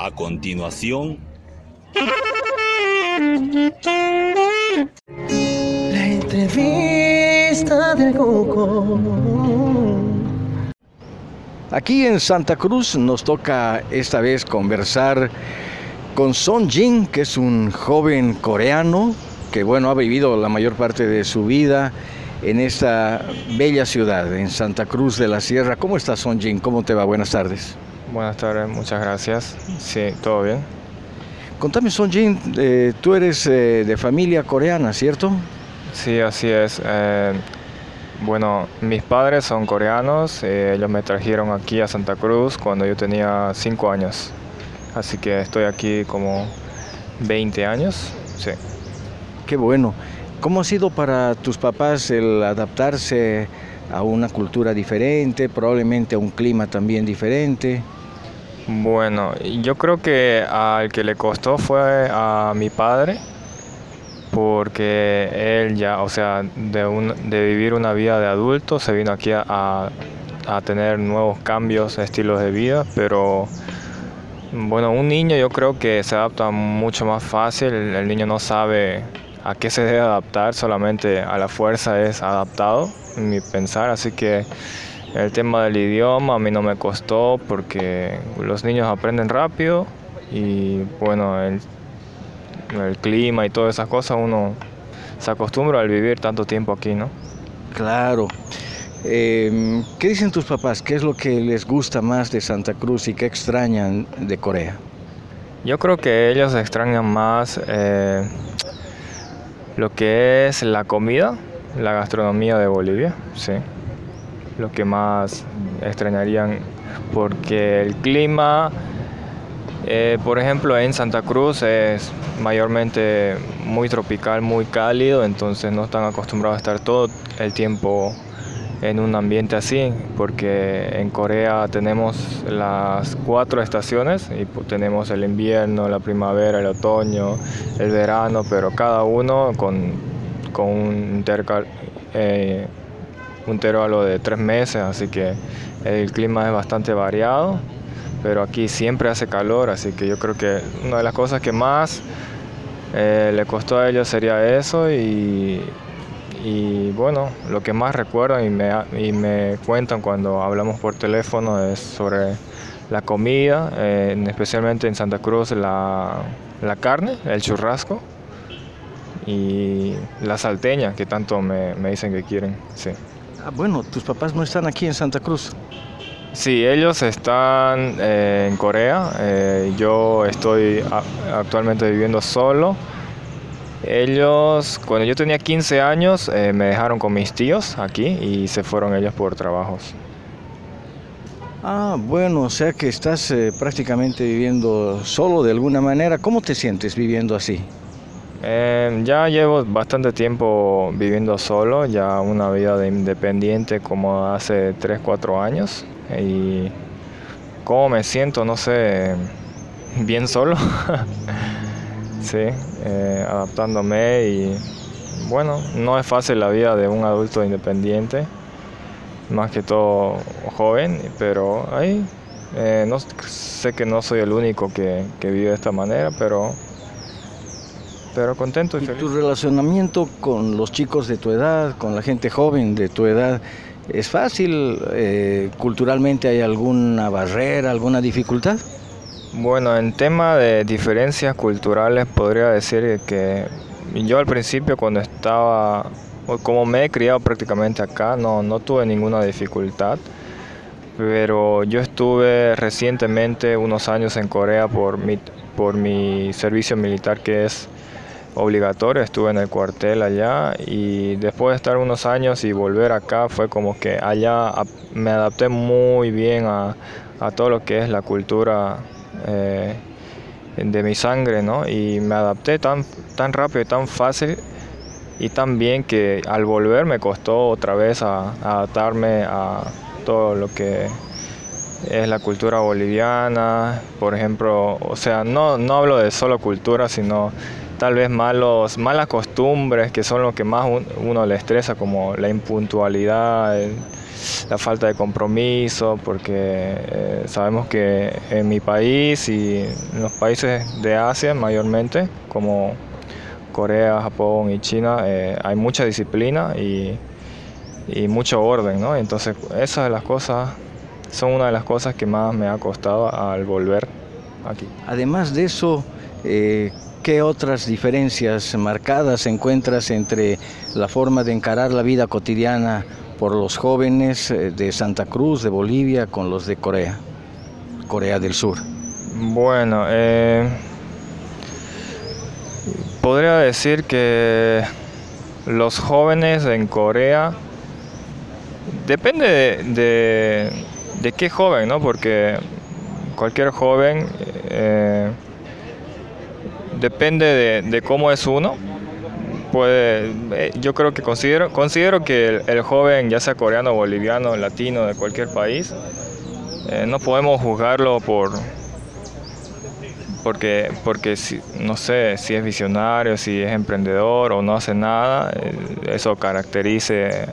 A continuación, La entrevista del Coco. Aquí en Santa Cruz nos toca esta vez conversar con Son Jin, que es un joven coreano que bueno ha vivido la mayor parte de su vida en esta bella ciudad, en Santa Cruz de la Sierra. ¿Cómo estás, Son Jin? ¿Cómo te va? Buenas tardes. Buenas tardes, muchas gracias. Sí, todo bien. Contame, Son Jin, eh, tú eres eh, de familia coreana, ¿cierto? Sí, así es. Eh, bueno, mis padres son coreanos, eh, ellos me trajeron aquí a Santa Cruz cuando yo tenía 5 años. Así que estoy aquí como 20 años. Sí. Qué bueno. ¿Cómo ha sido para tus papás el adaptarse a una cultura diferente, probablemente a un clima también diferente? Bueno, yo creo que al que le costó fue a mi padre, porque él ya, o sea, de, un- de vivir una vida de adulto, se vino aquí a, a- tener nuevos cambios, estilos de vida, pero bueno, un niño yo creo que se adapta mucho más fácil, el, el niño no sabe a qué se debe adaptar, solamente a la fuerza es adaptado, en mi pensar, así que el tema del idioma a mí no me costó porque los niños aprenden rápido y bueno, el, el clima y todas esas cosas uno se acostumbra al vivir tanto tiempo aquí, ¿no? Claro. Eh, ¿Qué dicen tus papás? ¿Qué es lo que les gusta más de Santa Cruz y qué extrañan de Corea? Yo creo que ellos extrañan más eh, lo que es la comida, la gastronomía de Bolivia, sí. Lo que más extrañarían porque el clima, eh, por ejemplo, en Santa Cruz es mayormente muy tropical, muy cálido, entonces no están acostumbrados a estar todo el tiempo en un ambiente así, porque en Corea tenemos las cuatro estaciones y pu- tenemos el invierno, la primavera, el otoño, el verano, pero cada uno con, con un, intercal- eh, un intervalo de tres meses, así que el clima es bastante variado, pero aquí siempre hace calor, así que yo creo que una de las cosas que más eh, le costó a ellos sería eso y, y bueno, lo que más recuerdan y me, y me cuentan cuando hablamos por teléfono es sobre la comida, eh, en- especialmente en Santa Cruz la, la carne, el churrasco y la salteña que tanto me, me dicen que quieren. Sí. Ah, bueno, tus papás no están aquí en Santa Cruz. Sí, ellos están eh, en Corea. eh, yo estoy a- actualmente viviendo solo. Ellos, cuando yo tenía 15 años, eh, me dejaron con mis tíos aquí y se fueron ellos por trabajos. Ah, bueno, o sea que estás prácticamente viviendo solo de alguna manera. ¿Cómo te sientes viviendo así? Eh, ya llevo bastante tiempo viviendo solo, ya una vida de independiente como hace 3, 4 años. Y cómo me siento, no sé, bien solo. sí, eh, adaptándome y bueno, no es fácil la vida de un adulto independiente, más que todo joven, pero ahí eh, no, sé que no soy el único que vive de esta manera, pero pero contento y ¿Y feliz. tu relacionamiento con los chicos de tu edad, con la gente joven de tu edad, es fácil? Eh, ¿Culturalmente hay alguna barrera, alguna dificultad? Bueno, en tema de diferencias culturales podría decir que yo al principio cuando estaba, como me he criado prácticamente acá, no, no tuve ninguna dificultad, pero yo estuve recientemente unos años en Corea por mi, por mi servicio militar que es obligatorio, estuve en el cuartel allá y después de estar unos años y volver acá fue como que allá me adapté muy bien a, a todo lo que es la cultura eh, de mi sangre, ¿no? Y me adapté tan, tan rápido y tan fácil y tan bien que al volver me costó otra vez a adaptarme a todo lo que es la cultura boliviana, por ejemplo, o sea, no, no hablo de solo cultura, sino tal vez malos, malas costumbres que son lo que más uno le estresa, como la impuntualidad, la falta de compromiso, porque eh, sabemos que en mi país y en los países de Asia mayormente, como Corea, Japón y China, eh, hay mucha disciplina y, y mucho orden, ¿no? Entonces esas las cosas son una de las cosas que más me ha costado al volver aquí. Además de eso, eh, ¿Qué otras diferencias marcadas encuentras entre la forma de encarar la vida cotidiana por los jóvenes eh, de Santa Cruz, de Bolivia, con los de Corea, Corea del Sur? Bueno, eh, podría decir que los jóvenes en Corea, depende de, de, qué joven, ¿no? Porque cualquier joven... Eh, depende de, cómo es uno. Puede, eh, yo creo que considero, considero que el, joven, ya sea coreano, boliviano, latino, de cualquier país, eh, no podemos juzgarlo por porque porque si, no sé si es visionario, si es emprendedor o no hace nada, eh, eso caracterice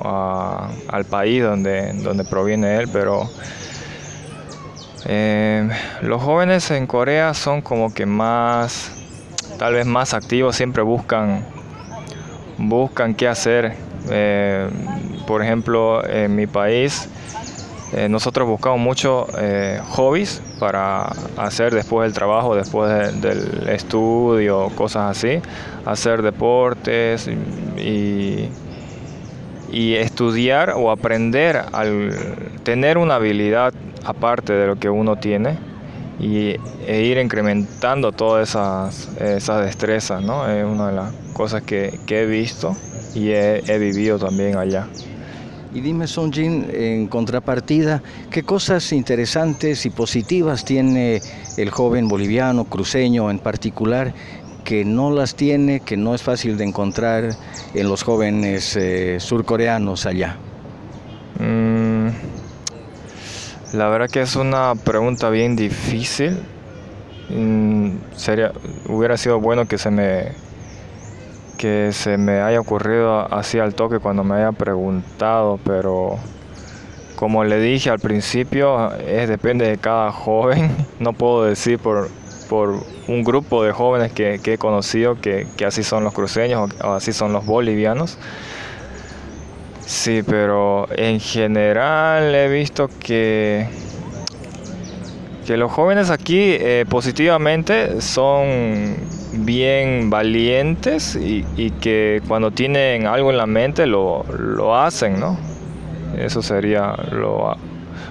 al país donde, donde proviene él, pero eh, los jóvenes en Corea son como que más, tal vez más activos, siempre buscan, buscan qué hacer. Eh, por ejemplo, en mi país, eh, nosotros buscamos mucho hobbies para hacer después del trabajo, después del estudio, cosas así, hacer deportes y estudiar o aprender al tener una habilidad aparte de lo que uno tiene y, e ir incrementando todas esas, esas destrezas, ¿no? Es una de las cosas que, que he visto y he, he, vivido también allá. Y dime, Sonjin, en contrapartida, ¿qué cosas interesantes y positivas tiene el joven boliviano, cruceño en particular, que no las tiene, que no es fácil de encontrar en los jóvenes eh, surcoreanos allá? Mm, la verdad que es una pregunta bien difícil. Mm, sería, hubiera sido bueno que se me que se me haya ocurrido así al toque cuando me haya preguntado, pero como le dije al principio, es depende de cada joven. No puedo decir por, por un grupo de jóvenes que, he conocido que, que, así son los cruceños o así son los bolivianos. Sí, pero en general he visto que, que los jóvenes aquí eh, positivamente son bien valientes y, que cuando tienen algo en la mente lo, hacen, ¿no? Eso sería lo,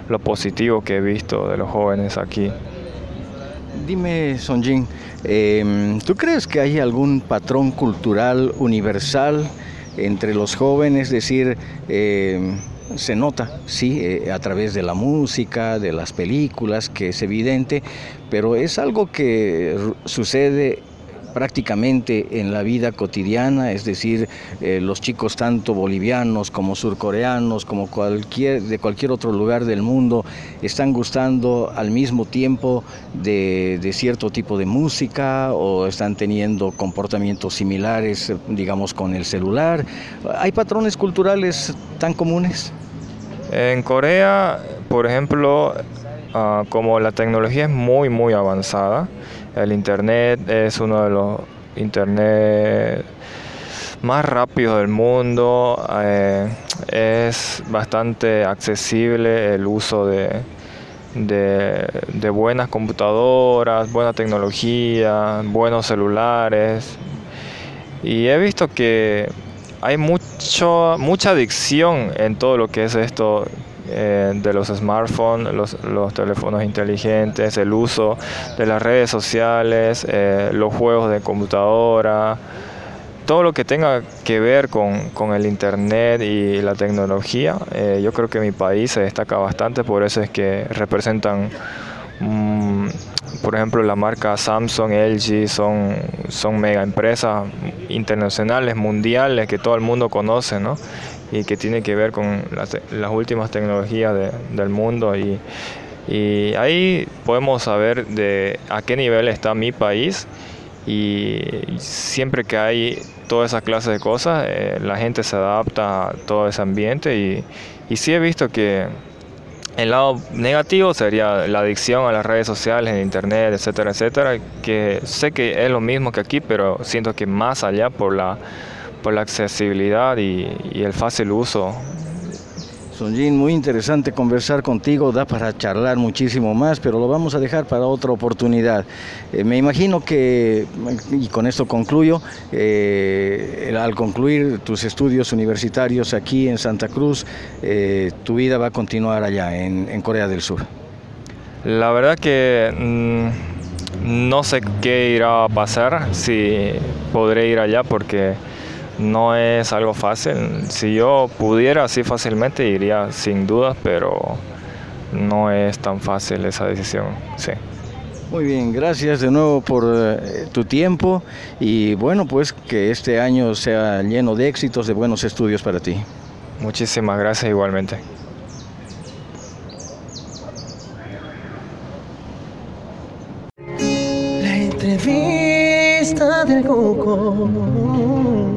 lo, positivo que he visto de los jóvenes aquí. Dime, Sonjin, eh, ¿tú crees que hay algún patrón cultural universal? Entre los jóvenes, es decir, eh, se nota, sí, eh, a través de la música, de las películas, que es evidente, pero es algo que sucede prácticamente en la vida cotidiana, es decir, eh, los chicos tanto bolivianos como surcoreanos, como cualquier, de cualquier otro lugar del mundo, están gustando al mismo tiempo de, de cierto tipo de música o están teniendo comportamientos similares, digamos, con el celular. ¿Hay patrones culturales tan comunes? En Corea, por ejemplo, ah, como la tecnología es muy, muy avanzada, el Internet es uno de los Internet más rápidos del mundo. Eh, es bastante accesible el uso de, de, buenas computadoras, buena tecnología, buenos celulares. Y he visto que hay mucho, mucha adicción en todo lo que es esto eh, de los smartphones, los, teléfonos inteligentes, el uso de las redes sociales, eh, los juegos de computadora, todo lo que tenga que ver con, con el internet y la tecnología. Eh, yo creo que mi país se destaca bastante, por eso es que representan mm, por ejemplo, la marca Samsung, LG son, son mega empresas internacionales, mundiales, que todo el mundo conoce, ¿no? Y que tiene que ver con las, las últimas tecnologías de, del mundo y, y, ahí podemos saber de a qué nivel está mi país y siempre que hay toda esa clase de cosas, eh, la gente se adapta a todo ese ambiente y, y sí he visto que el lado negativo sería la adicción a las redes sociales, en internet, etcétera, etcétera, que sé que es lo mismo que aquí, pero siento que más allá por la, por la accesibilidad y, y el fácil uso Sonjin, muy interesante conversar contigo, da para charlar muchísimo más, pero lo vamos a dejar para otra oportunidad. Eh, me imagino que, y con esto concluyo, eh, al concluir tus estudios universitarios aquí en Santa Cruz, eh, tu vida va a continuar allá, en, en, Corea del Sur. La verdad que mmm, no sé qué irá a pasar, si podré ir allá, porque no es algo fácil. Si yo pudiera así fácilmente iría sin dudas, pero no es tan fácil esa decisión. Sí. Muy bien, gracias de nuevo por eh, tu tiempo y bueno, pues que este año sea lleno de éxitos, de buenos estudios para ti. Muchísimas gracias igualmente. La entrevista del Coco.